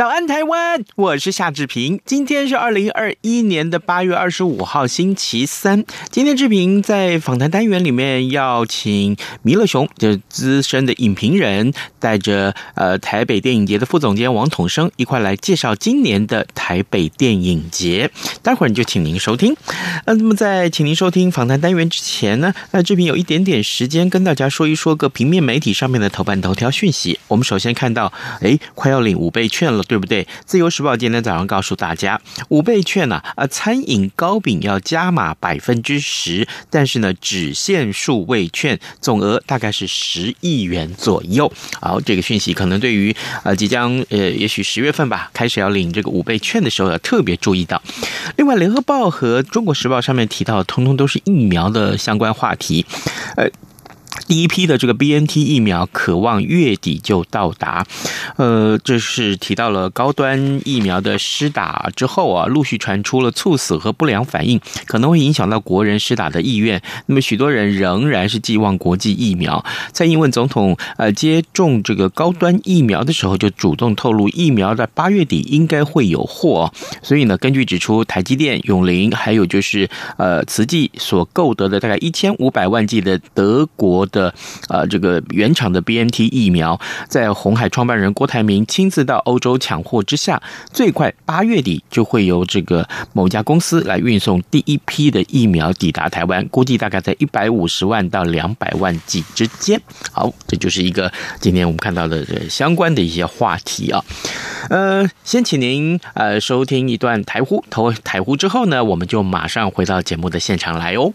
早安，台湾！我是夏志平。今天是二零二一年的八月二十五号，星期三。今天志平在访谈单元里面要请弥勒熊，就是资深的影评人，带着呃台北电影节的副总监王统生一块来介绍今年的台北电影节。待会儿就请您收听。那那么在请您收听访谈单元之前呢，那志平有一点点时间跟大家说一说个平面媒体上面的头版头条讯息。我们首先看到，哎，快要领五倍券了。对不对？自由时报今天早上告诉大家，五倍券呢、啊，呃，餐饮糕饼要加码百分之十，但是呢，只限数位券，总额大概是十亿元左右。好，这个讯息可能对于呃即将呃，也许十月份吧，开始要领这个五倍券的时候要特别注意到。另外，联合报和中国时报上面提到，通通都是疫苗的相关话题，呃。第一批的这个 BNT 疫苗可望月底就到达，呃，这是提到了高端疫苗的施打之后啊，陆续传出了猝死和不良反应，可能会影响到国人施打的意愿。那么许多人仍然是寄望国际疫苗。蔡英文总统呃接种这个高端疫苗的时候，就主动透露疫苗在八月底应该会有货。所以呢，根据指出，台积电、永龄还有就是呃慈济所购得的大概一千五百万剂的德国的。的呃，这个原厂的 BNT 疫苗，在红海创办人郭台铭亲自到欧洲抢货之下，最快八月底就会由这个某家公司来运送第一批的疫苗抵达台湾，估计大概在一百五十万到两百万剂之间。好，这就是一个今天我们看到的这相关的一些话题啊。呃，先请您呃收听一段台呼，投台呼之后呢，我们就马上回到节目的现场来哦。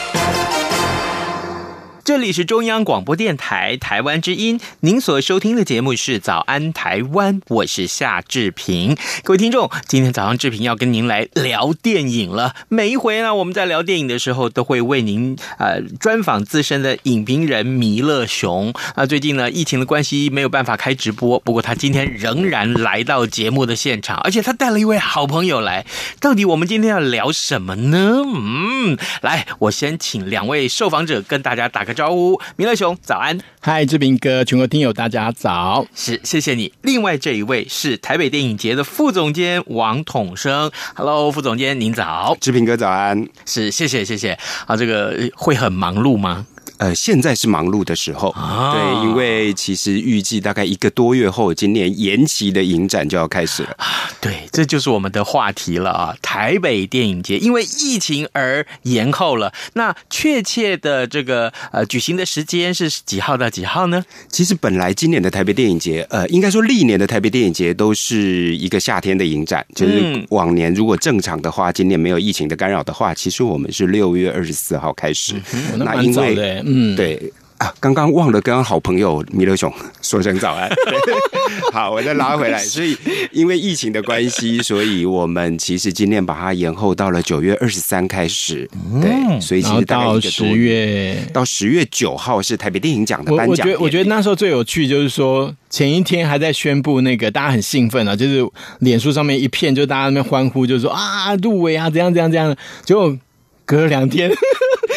这里是中央广播电台台湾之音，您所收听的节目是《早安台湾》，我是夏志平。各位听众，今天早上志平要跟您来聊电影了。每一回呢，我们在聊电影的时候，都会为您呃专访资深的影评人弥勒熊。啊，最近呢，疫情的关系没有办法开直播，不过他今天仍然来到节目的现场，而且他带了一位好朋友来。到底我们今天要聊什么呢？嗯，来，我先请两位受访者跟大家打个招呼，明乐熊，早安！嗨，志平哥，全国听友大家早，是谢谢你。另外这一位是台北电影节的副总监王统生，Hello，副总监您早，志平哥早安，是谢谢谢谢。啊，这个会很忙碌吗？呃，现在是忙碌的时候，哦、对，因为其实预计大概一个多月后，今年延期的影展就要开始了。对，这就是我们的话题了啊！台北电影节因为疫情而延后了，那确切的这个呃举行的时间是几号到几号呢？其实本来今年的台北电影节，呃，应该说历年的台北电影节都是一个夏天的影展，就是往年如果正常的话，今年没有疫情的干扰的话，其实我们是六月二十四号开始。嗯、那因为嗯，对啊，刚刚忘了跟好朋友弥勒熊说声早安。好，我再拉回来。所以因为疫情的关系，所以我们其实今天把它延后到了九月二十三开始。对，所以其实到十月到十月九号是台北电影奖的颁奖。我觉得我觉得那时候最有趣就是说，前一天还在宣布那个，大家很兴奋啊，就是脸书上面一片，就大家那边欢呼，就是说啊入围啊，怎样怎样怎样，结果隔了两天。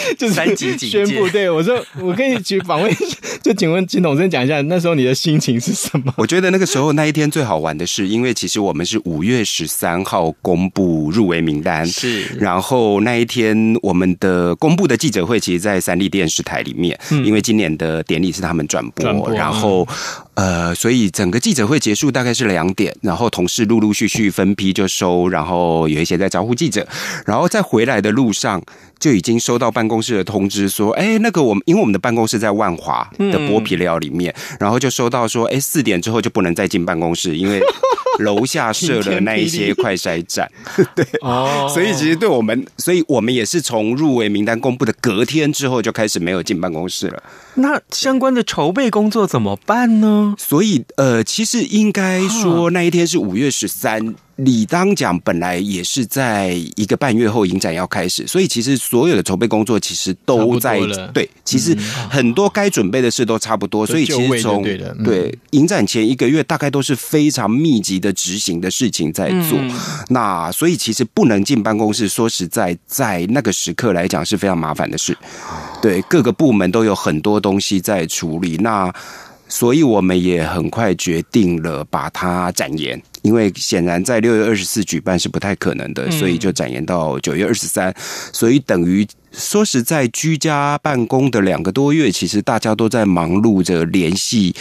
就是三级警戒宣布，对我说，我可以去访问就请问金董生讲一下，那时候你的心情是什么？我觉得那个时候那一天最好玩的是，因为其实我们是五月十三号公布入围名单，是，然后那一天我们的公布的记者会，其实，在三立电视台里面，嗯、因为今年的典礼是他们转播，转播然后、嗯、呃，所以整个记者会结束大概是两点，然后同事陆陆续续分批就收，然后有一些在招呼记者，然后在回来的路上。就已经收到办公室的通知说，哎，那个我们因为我们的办公室在万华的剥皮寮里面，嗯、然后就收到说，哎，四点之后就不能再进办公室，因为 楼下设了那一些快筛站。对，哦，所以其实对我们，所以我们也是从入围名单公布的隔天之后就开始没有进办公室了。那相关的筹备工作怎么办呢？所以，呃，其实应该说那一天是五月十三。理当讲，本来也是在一个半月后影展要开始，所以其实所有的筹备工作其实都在对，其实很多该准备的事都差不多，所以其实从对影展前一个月大概都是非常密集的执行的事情在做。那所以其实不能进办公室，说实在，在那个时刻来讲是非常麻烦的事。对，各个部门都有很多东西在处理，那所以我们也很快决定了把它展延。因为显然在六月二十四举办是不太可能的，所以就展延到九月二十三。所以等于说实在，居家办公的两个多月，其实大家都在忙碌着联系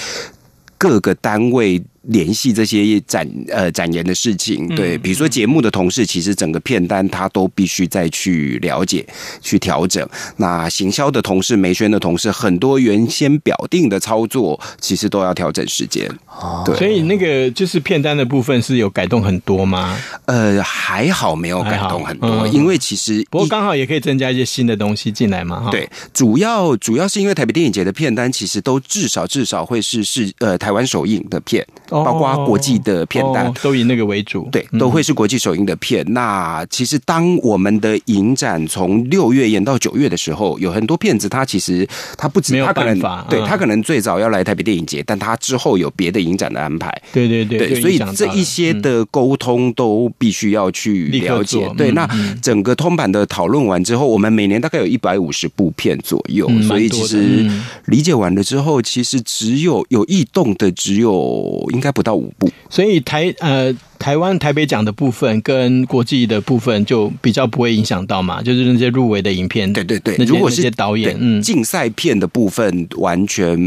各个单位。联系这些展呃展言的事情，对，比如说节目的同事，其实整个片单他都必须再去了解、去调整。那行销的同事、媒宣的同事，很多原先表定的操作，其实都要调整时间。哦，对，所以那个就是片单的部分是有改动很多吗？呃，还好没有改动很多，嗯、因为其实不过刚好也可以增加一些新的东西进来嘛。对，主要主要是因为台北电影节的片单其实都至少至少会是是呃台湾首映的片。包括国际的片单、都以那个为主，对，都会是国际首映的片。嗯、那其实当我们的影展从六月延到九月的时候，有很多片子，它其实它不止，它可能对，它可能最早要来台北电影节，嗯、但它之后有别的影展的安排。对对对，对，所以这一些的沟通都必须要去了解。对，那整个通版的讨论完之后，我们每年大概有一百五十部片左右，嗯、所以其实理解完了之后，其实只有有异动的只有应该不到五部，所以台呃台湾台北奖的部分跟国际的部分就比较不会影响到嘛，就是那些入围的影片，对对对，那如果是些导演，嗯，竞赛片的部分完全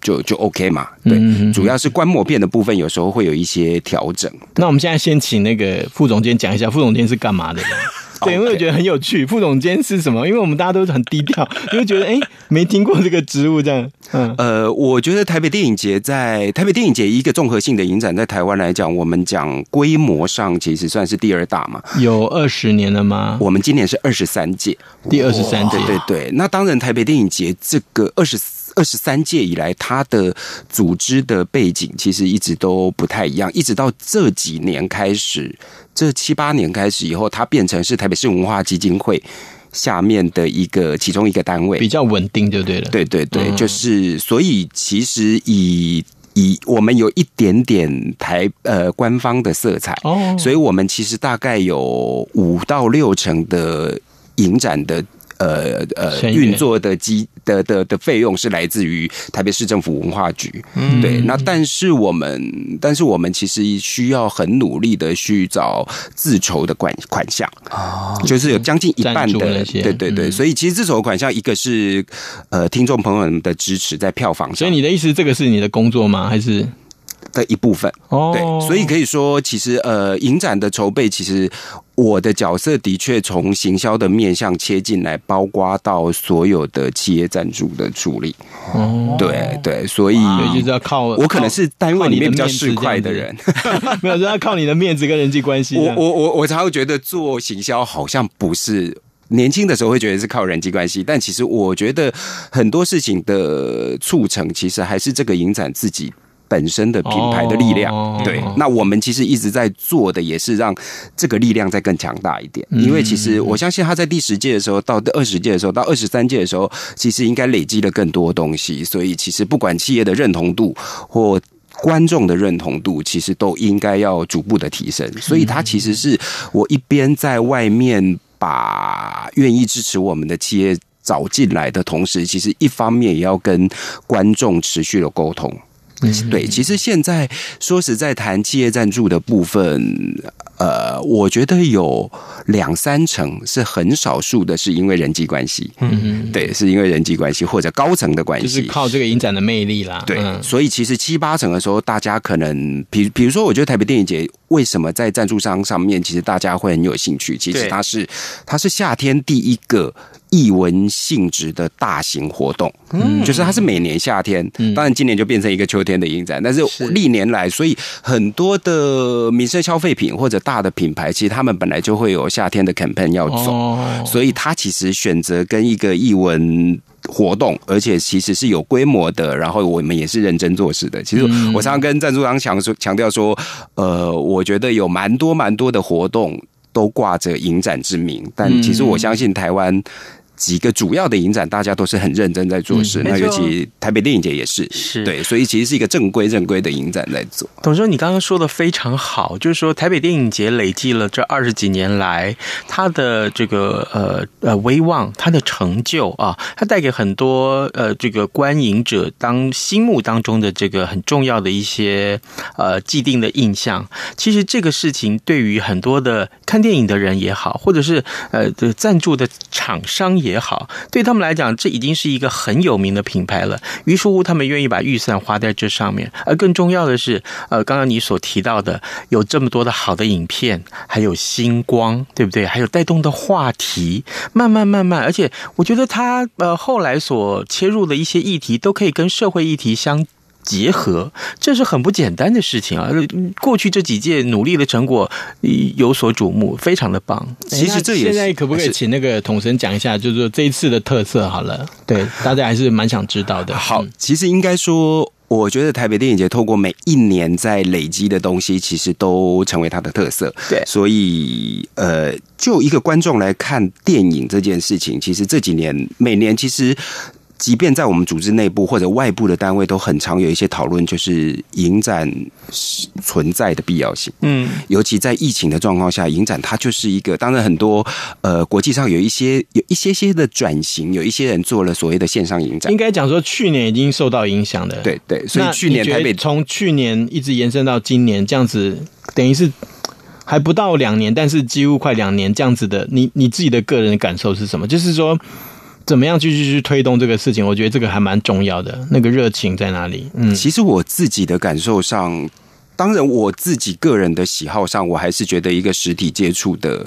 就就 OK 嘛，对，嗯、主要是观摩片的部分有时候会有一些调整。那我们现在先请那个副总监讲一下，副总监是干嘛的？对，因为我觉得很有趣。副总监是什么？因为我们大家都是很低调，因为觉得哎，没听过这个职务这样。嗯，呃，我觉得台北电影节在台北电影节一个综合性的影展，在台湾来讲，我们讲规模上其实算是第二大嘛。有二十年了吗？我们今年是二十三届，第二十三届。对对对。那当然，台北电影节这个二十二十三届以来，它的组织的背景其实一直都不太一样，一直到这几年开始。这七八年开始以后，它变成是台北市文化基金会下面的一个其中一个单位，比较稳定就对了。对对对，嗯、就是所以其实以以我们有一点点台呃官方的色彩哦，所以我们其实大概有五到六成的影展的。呃呃，运作的机的的的费用是来自于台北市政府文化局，嗯，对。那但是我们，但是我们其实需要很努力的去找自筹的款款项哦，就是有将近一半的，对对对。所以其实自筹款项，一个是呃听众朋友们的支持在票房上。所以你的意思，这个是你的工作吗？还是？的一部分哦，对，所以可以说，其实呃，影展的筹备，其实我的角色的确从行销的面向切进来，包括到所有的企业赞助的处理。哦，对对，所以就是要靠我，可能是单位里面比较市侩的人，没有，就要靠你的面子跟人际关系。我我我我才会觉得做行销好像不是年轻的时候会觉得是靠人际关系，但其实我觉得很多事情的促成，其实还是这个影展自己。本身的品牌的力量，哦、对，那我们其实一直在做的也是让这个力量再更强大一点。因为其实我相信他在第十届的时候，到第二十届的时候，到二十三届的时候，其实应该累积了更多东西。所以其实不管企业的认同度或观众的认同度，其实都应该要逐步的提升。所以他其实是我一边在外面把愿意支持我们的企业。找进来的同时，其实一方面也要跟观众持续的沟通。嗯，对，其实现在说实在谈企业赞助的部分，呃，我觉得有两三成是很少数的，是因为人际关系。嗯嗯，对，是因为人际关系或者高层的关系，就是靠这个影展的魅力啦。对，嗯、所以其实七八成的时候，大家可能，比比如说，我觉得台北电影节为什么在赞助商上面，其实大家会很有兴趣。其实它是它是夏天第一个。艺文性质的大型活动，嗯，就是它是每年夏天，嗯，当然今年就变成一个秋天的影展，但是历年来，所以很多的民生消费品或者大的品牌，其实他们本来就会有夏天的 campaign 要走，哦，所以他其实选择跟一个译文活动，而且其实是有规模的，然后我们也是认真做事的。其实我常常跟赞助商强说强调说，呃，我觉得有蛮多蛮多的活动都挂着影展之名，但其实我相信台湾。几个主要的影展，大家都是很认真在做事。嗯、那尤其台北电影节也是，是对，所以其实是一个正规正规的影展在做。董生，你刚刚说的非常好，就是说台北电影节累计了这二十几年来，它的这个呃呃威望，它的成就啊，它带给很多呃这个观影者当心目当中的这个很重要的一些呃既定的印象。其实这个事情对于很多的看电影的人也好，或者是呃的赞助的厂商。也也好，对他们来讲，这已经是一个很有名的品牌了。于是乎，他们愿意把预算花在这上面。而更重要的是，呃，刚刚你所提到的，有这么多的好的影片，还有星光，对不对？还有带动的话题，慢慢慢慢，而且我觉得他呃后来所切入的一些议题，都可以跟社会议题相。结合，这是很不简单的事情啊！过去这几届努力的成果有所瞩目，非常的棒。其实这也现在可不可以请那个统神讲一下，就是说这一次的特色好了，对大家还是蛮想知道的。好，其实应该说，我觉得台北电影节透过每一年在累积的东西，其实都成为它的特色。对，所以呃，就一个观众来看电影这件事情，其实这几年每年其实。即便在我们组织内部或者外部的单位，都很常有一些讨论，就是影展存在的必要性。嗯，尤其在疫情的状况下，影展它就是一个，当然很多呃国际上有一些有一些些的转型，有一些人做了所谓的线上影展。应该讲说，去年已经受到影响的。对对，所以去年台北从去年一直延伸到今年，这样子等于是还不到两年，但是几乎快两年这样子的。你你自己的个人的感受是什么？就是说。怎么样继续去推动这个事情？我觉得这个还蛮重要的。那个热情在哪里？嗯，其实我自己的感受上，当然我自己个人的喜好上，我还是觉得一个实体接触的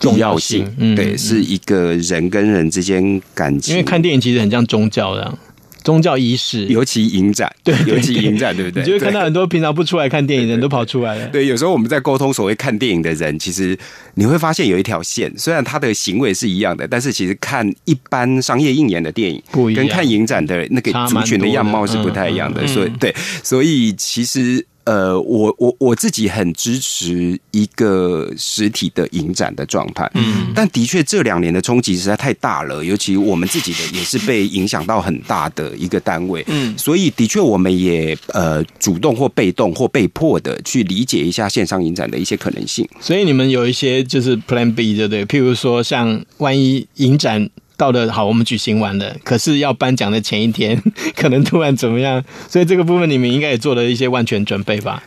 重要性。嗯，对，是一个人跟人之间感情。因为看电影其实很像宗教的。宗教仪式，尤其影展，对，尤其影展，对不对？你就会看到很多平常不出来看电影的人都跑出来了。对，有时候我们在沟通所谓看电影的人，其实你会发现有一条线，虽然他的行为是一样的，但是其实看一般商业映演的电影，不一样，跟看影展的那个族群的样貌是不太一样的。所以，对，所以其实。呃，我我我自己很支持一个实体的影展的状态，嗯，但的确这两年的冲击实在太大了，尤其我们自己的也是被影响到很大的一个单位，嗯，所以的确我们也呃主动或被动或被迫的去理解一下线上影展的一些可能性。所以你们有一些就是 Plan B，对不对？譬如说像万一影展。到了好，我们举行完了，可是要颁奖的前一天，可能突然怎么样？所以这个部分你们应该也做了一些万全准备吧？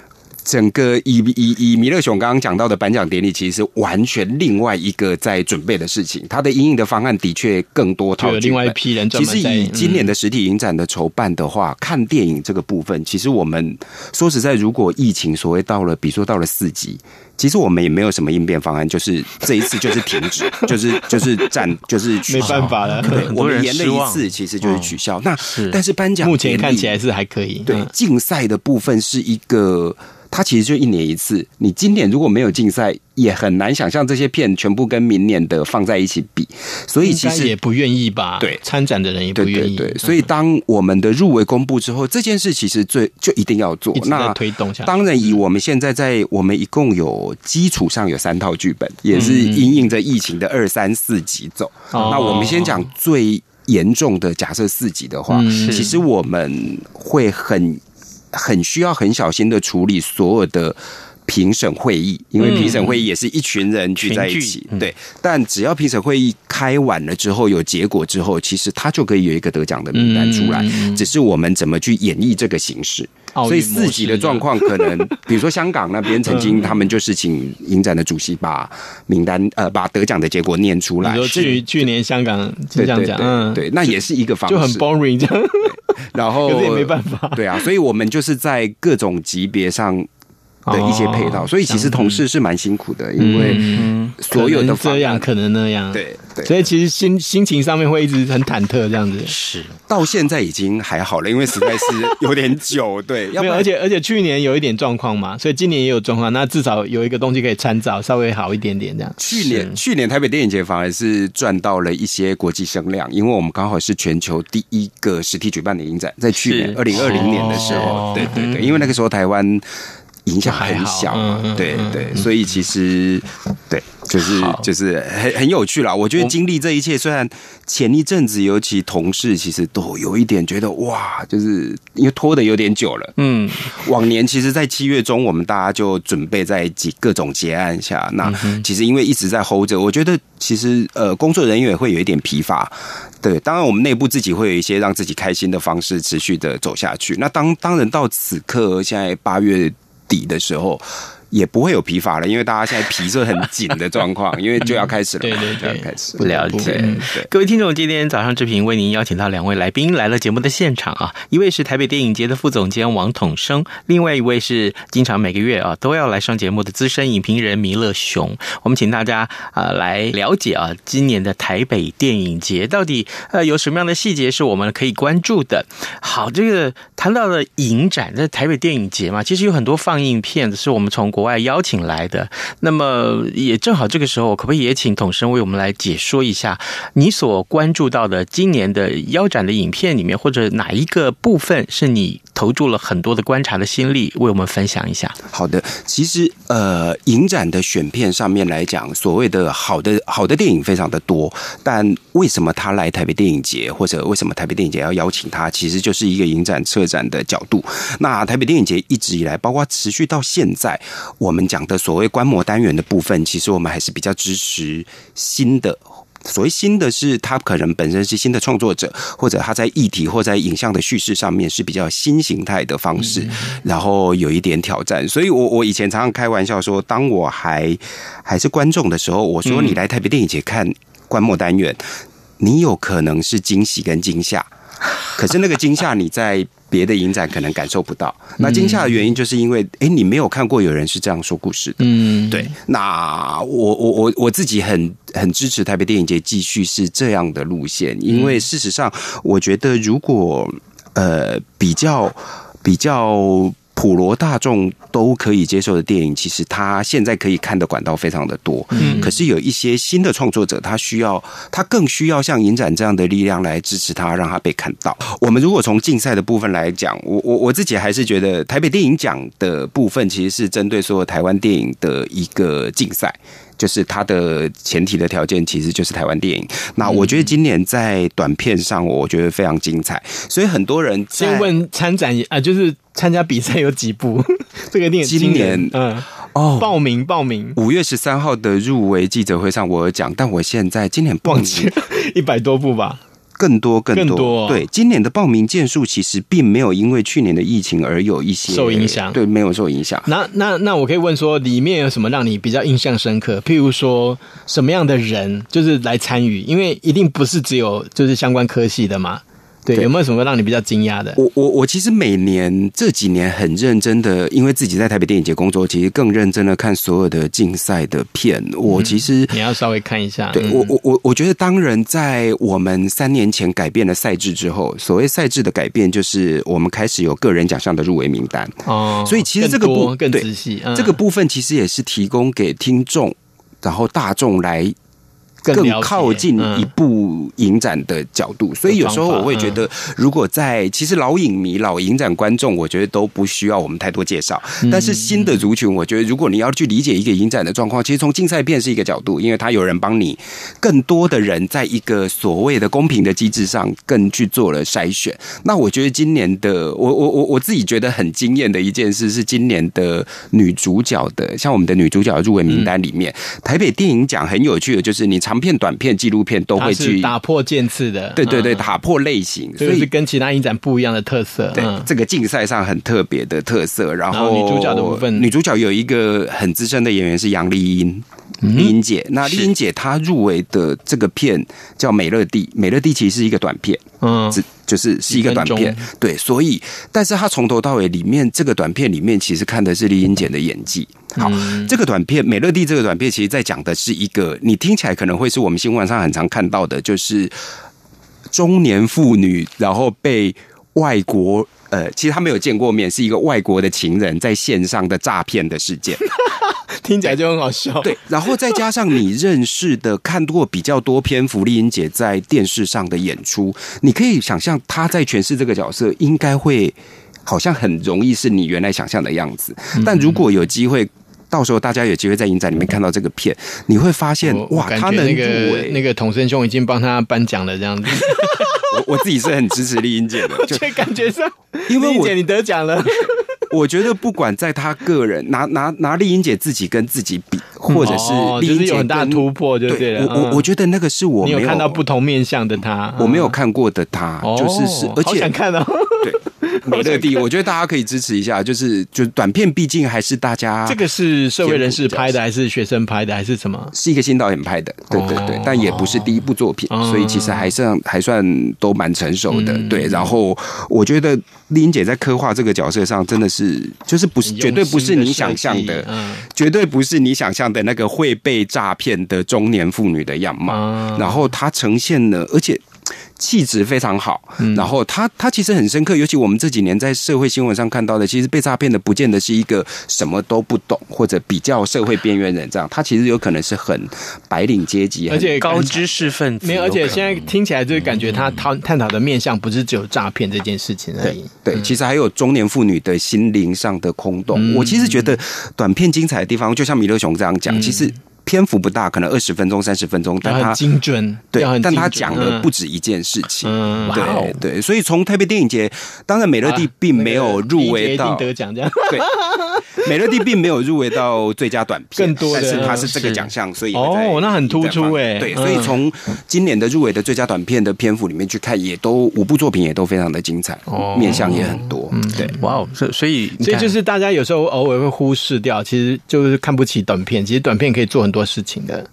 整个以以以弥勒熊刚刚讲到的颁奖典礼，其实是完全另外一个在准备的事情。他的阴影的方案的确更多套，有另外一批人。其实以今年的实体影展的筹办的话，嗯、看电影这个部分，其实我们说实在，如果疫情所谓到了，比如说到了四级。其实我们也没有什么应变方案，就是这一次就是停止，就是就是暂就是取消。没办法了。对，我们延了一次，其实就是取消。那是但是颁奖目前看起来是还可以。对，竞赛的部分是一个。它其实就一年一次，你今年如果没有竞赛，也很难想象这些片全部跟明年的放在一起比，所以其实也不愿意吧？对，参展的人也不愿意。对，对，对，所以当我们的入围公布之后，这件事其实最就一定要做，那推动下。当然，以我们现在在我们一共有基础上有三套剧本，也是因应着疫情的二三四级走。那我们先讲最严重的，假设四级的话，其实我们会很。很需要很小心的处理所有的评审会议，因为评审会议也是一群人聚在一起，对。但只要评审会议开完了之后有结果之后，其实他就可以有一个得奖的名单出来，只是我们怎么去演绎这个形式。所以四级的状况可能，比如说香港那边曾经 他们就是请影展的主席把名单呃把得奖的结果念出来。比如说去去年香港金像奖，嗯，对，那也是一个方式，就很 boring 这样。然后 也没办法，对啊，所以我们就是在各种级别上。的一些配套，所以其实同事是蛮辛苦的，因为所有的这样可能那样，对对，所以其实心心情上面会一直很忐忑这样子。是，到现在已经还好了，因为实在是有点久，对，没有，而且而且去年有一点状况嘛，所以今年也有状况，那至少有一个东西可以参照，稍微好一点点这样。去年去年台北电影节反而是赚到了一些国际声量，因为我们刚好是全球第一个实体举办的影展，在去年二零二零年的时候，对对对，因为那个时候台湾。影响很小，对对，所以其实对，就是就是很很有趣啦。我觉得经历这一切，虽然前一阵子尤其同事其实都有一点觉得哇，就是因为拖的有点久了。嗯，往年其实，在七月中，我们大家就准备在几各种结案下，那其实因为一直在 hold 着，我觉得其实呃，工作人员也会有一点疲乏。对，当然我们内部自己会有一些让自己开心的方式，持续的走下去。那当当然到此刻，现在八月。底的时候也不会有疲乏了，因为大家现在皮是很紧的状况，因为就要开始了，对对对，就要开始。不了解，各位听众，今天早上志平为您邀请到两位来宾来了节目的现场啊，一位是台北电影节的副总监王统生，另外一位是经常每个月啊都要来上节目的资深影评人弥勒熊。我们请大家啊来了解啊今年的台北电影节到底呃有什么样的细节是我们可以关注的。好，这个谈到了影展，在台北电影节嘛，其实有很多放映片子是我们从国外邀请来的，那么也正好这个时候，可不可以也请统生为我们来解说一下你所关注到的今年的腰斩的影片里面，或者哪一个部分是你投注了很多的观察的心力，为我们分享一下？好的，其实呃，影展的选片上面来讲，所谓的好的好的电影非常的多，但为什么他来台北电影节，或者为什么台北电影节要邀请他，其实就是一个影展策展的角度。那台北电影节一直以来，包括持续到现在，我们讲的所谓观摩单元的部分，其实我们还是比较支持新的。所谓新的是，他可能本身是新的创作者，或者他在议题或在影像的叙事上面是比较新形态的方式，然后有一点挑战。所以我我以前常常开玩笑说，当我还还是观众的时候，我说你来台北电影节看观摩单元，你有可能是惊喜跟惊吓。可是那个惊吓你在别的影展可能感受不到。那惊吓的原因就是因为，哎，你没有看过有人是这样说故事的。嗯，对。那我我我我自己很很支持台北电影节继续是这样的路线，因为事实上，我觉得如果呃比较比较。普罗大众都可以接受的电影，其实他现在可以看的管道非常的多。嗯，可是有一些新的创作者，他需要，他更需要像影展这样的力量来支持他，让他被看到。我们如果从竞赛的部分来讲，我我我自己还是觉得台北电影奖的部分其实是针对所有台湾电影的一个竞赛。就是它的前提的条件其实就是台湾电影。那我觉得今年在短片上，我觉得非常精彩。所以很多人先问参展啊，就是参加比赛有几部？这个电影今年嗯哦，报名报名。五月十三号的入围记者会上我有讲，但我现在今年报名 一百多部吧。更多更多，更多哦、对，今年的报名件数其实并没有因为去年的疫情而有一些受影响，对，没有受影响。那那那我可以问说，里面有什么让你比较印象深刻？譬如说，什么样的人就是来参与？因为一定不是只有就是相关科系的嘛。对，对，有没有什么让你比较惊讶的？我我我其实每年这几年很认真的，因为自己在台北电影节工作，其实更认真的看所有的竞赛的片。我其实、嗯、你要稍微看一下。对，嗯、我我我我觉得，当然在我们三年前改变了赛制之后，所谓赛制的改变，就是我们开始有个人奖项的入围名单。哦，所以其实这个部更仔细，嗯、这个部分其实也是提供给听众，然后大众来。更靠近一部影展的角度。所以有时候我会觉得，如果在其实老影迷、老影展观众，我觉得都不需要我们太多介绍。但是新的族群，我觉得如果你要去理解一个影展的状况，其实从竞赛片是一个角度，因为他有人帮你，更多的人在一个所谓的公平的机制上，更去做了筛选。那我觉得今年的我我我我自己觉得很惊艳的一件事是今年的女主角的，像我们的女主角入围名单里面，台北电影奖很有趣的就是你长片、短片、纪录片都会去打破渐次的，对对对，打破类型，所以是跟其他影展不一样的特色。对，这个竞赛上很特别的特色。然后女主角的部分，女主角有一个很资深的演员是杨丽英。丽英姐，那丽英姐她入围的这个片叫《美乐蒂》，《美乐蒂》其实是一个短片，嗯，就是是一个短片，对，所以，但是她从头到尾里面这个短片里面，其实看的是丽英姐的演技。好，这个短片《美乐蒂》这个短片，其实在讲的是一个，你听起来可能会是我们新闻上很常看到的，就是中年妇女然后被外国呃，其实她没有见过面，是一个外国的情人在线上的诈骗的事件。听起来就很好笑。对，然后再加上你认识的、看过比较多篇福丽英姐在电视上的演出，你可以想象她在诠释这个角色，应该会好像很容易是你原来想象的样子。但如果有机会，到时候大家有机会在影展里面看到这个片，你会发现哇，他能入围，那个童生兄已经帮他颁奖了，这样子。我我自己是很支持丽英姐的，就感觉上，因为丽英姐你得奖了。我觉得不管在他个人拿拿拿丽英姐自己跟自己比，或者是丽英姐有很大突破，对不对？我我我觉得那个是我没有看到不同面向的他，我没有看过的他，就是是，而且想看到对美乐蒂，我觉得大家可以支持一下，就是就是短片，毕竟还是大家这个是社会人士拍的，还是学生拍的，还是什么？是一个新导演拍的，对对对，但也不是第一部作品，所以其实还算还算都蛮成熟的，对。然后我觉得丽英姐在刻画这个角色上，真的是。是，就是不是绝对不是你想象的，嗯、绝对不是你想象的那个会被诈骗的中年妇女的样貌。嗯、然后她呈现了，而且。气质非常好，然后他他其实很深刻，尤其我们这几年在社会新闻上看到的，其实被诈骗的不见得是一个什么都不懂或者比较社会边缘人这样，他其实有可能是很白领阶级，而且高知识分子。没有，而且现在听起来就感觉他探探讨的面向不是只有诈骗这件事情而已。对，对，其实还有中年妇女的心灵上的空洞。我其实觉得短片精彩的地方，就像米勒熊这样讲，其实。篇幅不大，可能二十分钟、三十分钟，但他精准，对，但他讲的不止一件事情，嗯对对，所以从台北电影节，当然美乐蒂并没有入围到得奖这样，对，美乐蒂并没有入围到最佳短片，更多的，但是他是这个奖项，所以哦，那很突出哎，对，所以从今年的入围的最佳短片的篇幅里面去看，也都五部作品也都非常的精彩，哦。面向也很多，对，哇哦，所所以所以就是大家有时候偶尔会忽视掉，其实就是看不起短片，其实短片可以做很多。多事情的。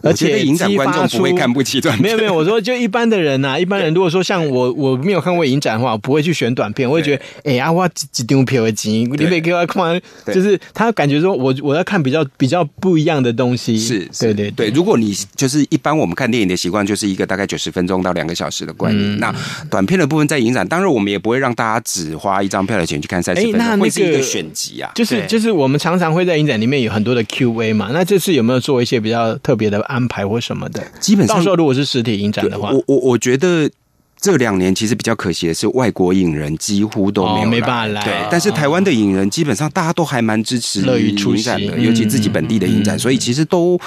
而且影展观众不会看不起短片，没有没有，我说就一般的人呐、啊，一般人如果说像我，我没有看过影展的话，我不会去选短片，我会觉得哎呀，我几几张票的钱，你别给我看，就是他感觉说我我要看比较比较不一样的东西，是，对对对。如果你就是一般我们看电影的习惯，就是一个大概九十分钟到两个小时的观影，那短片的部分在影展，当然我们也不会让大家只花一张票的钱去看三十分钟，那会是一个选集啊，就是就是我们常常会在影展里面有很多的 Q&A 嘛，那这次有没有做一些比较特别的安排？或什么的，基本上到时候如果是实体影展的话，我我我觉得这两年其实比较可惜的是，外国影人几乎都没有、哦、没办法来。对，但是台湾的影人基本上大家都还蛮支持乐于出展的，尤其自己本地的影展，嗯、所以其实都。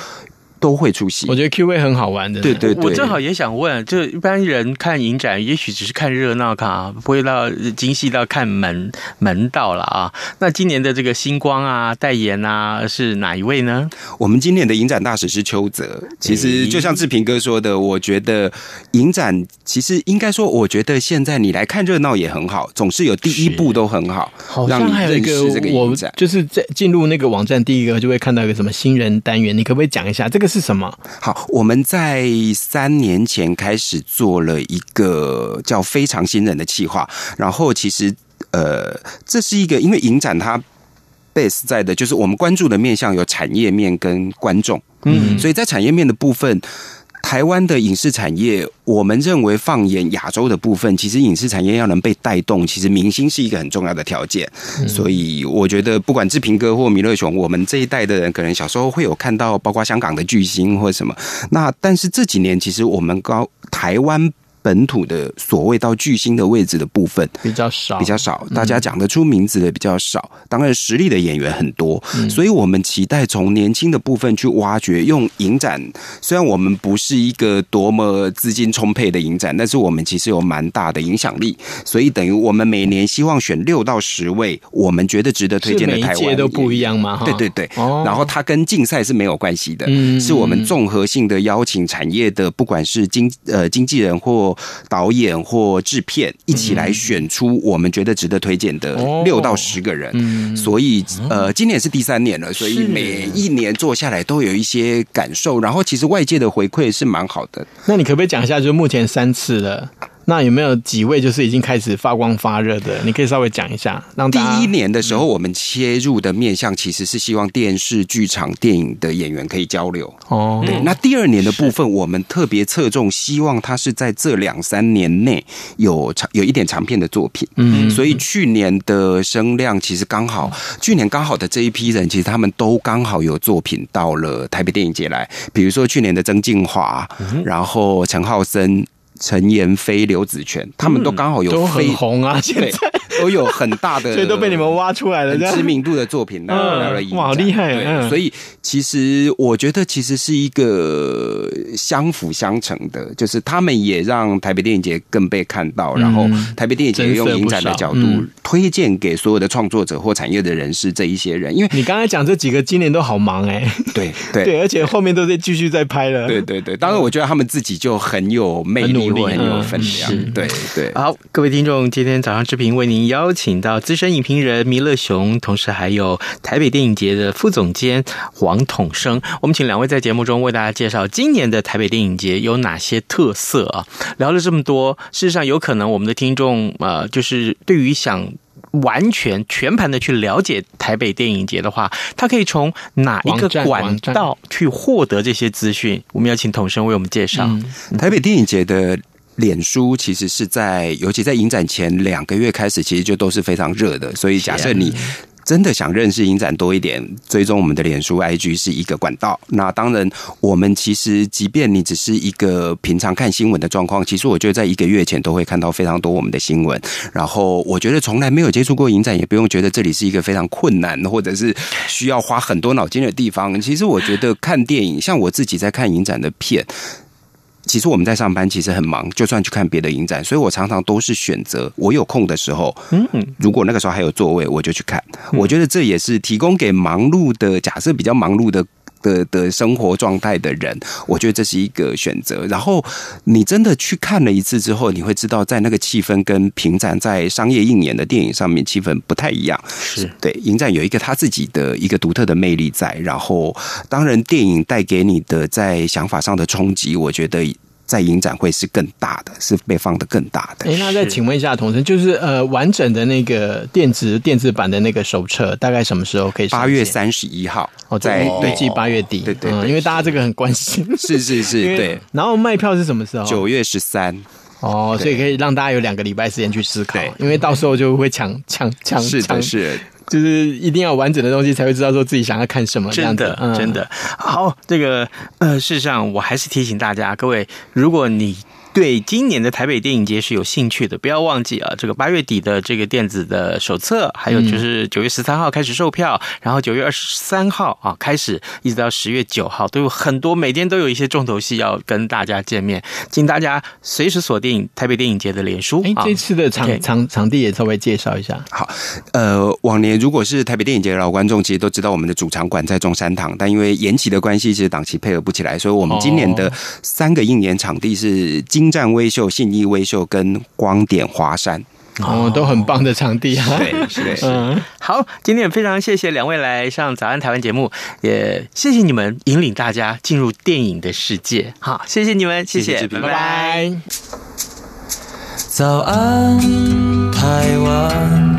都会出席，我觉得 Q&A 很好玩的。对对对，我正好也想问，就一般人看影展，也许只是看热闹卡，不会到精细到看门门道了啊。那今年的这个星光啊，代言啊，是哪一位呢？我们今年的影展大使是邱泽。其实就像志平哥说的，我觉得影展其实应该说，我觉得现在你来看热闹也很好，总是有第一步都很好。好像还有一个我就是在进入那个网站，第一个就会看到一个什么新人单元，你可不可以讲一下这个？是什么？好，我们在三年前开始做了一个叫“非常新人”的企划，然后其实呃，这是一个因为影展它 base 在的就是我们关注的面向有产业面跟观众，嗯，所以在产业面的部分。台湾的影视产业，我们认为放眼亚洲的部分，其实影视产业要能被带动，其实明星是一个很重要的条件。嗯、所以我觉得，不管志平哥或米勒熊，我们这一代的人，可能小时候会有看到，包括香港的巨星或什么。那但是这几年，其实我们高台湾。本土的所谓到巨星的位置的部分比较少，比较少，大家讲得出名字的比较少。当然，实力的演员很多，所以我们期待从年轻的部分去挖掘。用影展，虽然我们不是一个多么资金充沛的影展，但是我们其实有蛮大的影响力。所以等于我们每年希望选六到十位我们觉得值得推荐的台湾，都不一样吗？对对对。然后它跟竞赛是没有关系的，是我们综合性的邀请产业的，不管是经呃经纪人或导演或制片一起来选出我们觉得值得推荐的六到十个人，嗯、所以呃，今年是第三年了，所以每一年做下来都有一些感受，然后其实外界的回馈是蛮好的。那你可不可以讲一下，就目前三次了？那有没有几位就是已经开始发光发热的？你可以稍微讲一下。让第一年的时候，我们切入的面向其实是希望电视剧场、电影的演员可以交流。哦，对。那第二年的部分，我们特别侧重，希望他是在这两三年内有长有一点长片的作品。嗯，所以去年的声量其实刚好，去年刚好的这一批人，其实他们都刚好有作品到了台北电影节来。比如说去年的曾敬驊，然后陈浩森。陈妍霏、刘子权，他们都刚好有都很红啊，现在 都有很大的，所以都被你们挖出来了，知名度的作品来来了，哇，好厉害！对，所以其实我觉得其实是一个相辅相成的，就是他们也让台北电影节更被看到，然后台北电影节用影展的角度推荐给所有的创作者或产业的人士这一些人，因为你刚才讲这几个今年都好忙哎，对 对。对，而且后面都在继续在拍了，对对对，当然我觉得他们自己就很有魅力。很有分量，嗯、对对。好，各位听众，今天早上志平为您邀请到资深影评人弥勒熊，同时还有台北电影节的副总监黄统生。我们请两位在节目中为大家介绍今年的台北电影节有哪些特色啊？聊了这么多，事实上有可能我们的听众呃，就是对于想。完全全盘的去了解台北电影节的话，他可以从哪一个管道去获得这些资讯？我们要请统生为我们介绍。嗯、台北电影节的脸书其实是在，尤其在影展前两个月开始，其实就都是非常热的。所以假设你。真的想认识影展多一点，追踪我们的脸书 IG 是一个管道。那当然，我们其实即便你只是一个平常看新闻的状况，其实我觉得在一个月前都会看到非常多我们的新闻。然后我觉得从来没有接触过影展，也不用觉得这里是一个非常困难或者是需要花很多脑筋的地方。其实我觉得看电影，像我自己在看影展的片。其实我们在上班，其实很忙，就算去看别的影展，所以我常常都是选择我有空的时候，嗯，如果那个时候还有座位，我就去看。我觉得这也是提供给忙碌的，假设比较忙碌的的的生活状态的人，我觉得这是一个选择。然后你真的去看了一次之后，你会知道，在那个气氛跟平展在商业映演的电影上面气氛不太一样。是对影展有一个他自己的一个独特的魅力在。然后，当然电影带给你的在想法上的冲击，我觉得。在影展会是更大的，是被放的更大的。哎，那再请问一下，童生，就是呃，完整的那个电子电子版的那个手册，大概什么时候可以？八月三十一号，哦，在预计八月底，对对，因为大家这个很关心，是是是，对。然后卖票是什么时候？九月十三。哦，所以可以让大家有两个礼拜时间去思考，因为到时候就会抢抢抢，是的，是。就是一定要完整的东西才会知道说自己想要看什么，真的，嗯、真的。好，这个呃，事实上我还是提醒大家，各位，如果你。对今年的台北电影节是有兴趣的，不要忘记啊！这个八月底的这个电子的手册，还有就是九月十三号开始售票，嗯、然后九月二十三号啊开始，一直到十月九号都有很多，每天都有一些重头戏要跟大家见面，请大家随时锁定台北电影节的脸书。哎，这次的场场场地也稍微介绍一下。好，呃，往年如果是台北电影节的老观众，其实都知道我们的主场馆在中山堂，但因为延期的关系，其实档期配合不起来，所以我们今年的三个应演场地是金。金站威秀、信义微秀跟光点华山哦，都很棒的场地啊！对，是的，是。嗯，好，今天也非常谢谢两位来上早安台湾节目，也谢谢你们引领大家进入电影的世界。好，谢谢你们，谢谢，谢谢拜拜。早安，台湾，你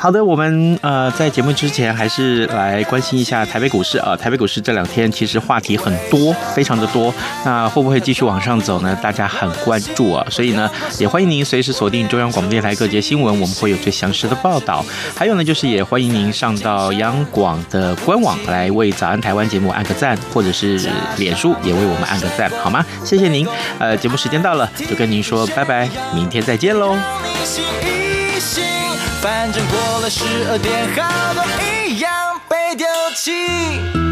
好的，我们呃在节目之前还是来关心一下台北股市啊。台北股市这两天其实话题很多，非常的多。那会不会继续往上走呢？大家很关注啊。所以呢，也欢迎您随时锁定中央广播电台各节新闻，我们会有最详实的报道。还有呢，就是也欢迎您上到央广的官网来为早安台湾节目按个赞，或者是脸书也为我们按个赞，好吗？谢谢您。呃，节目时间到了，就跟您说拜拜，明天再见喽。反正过了十二点，好多一样被丢弃。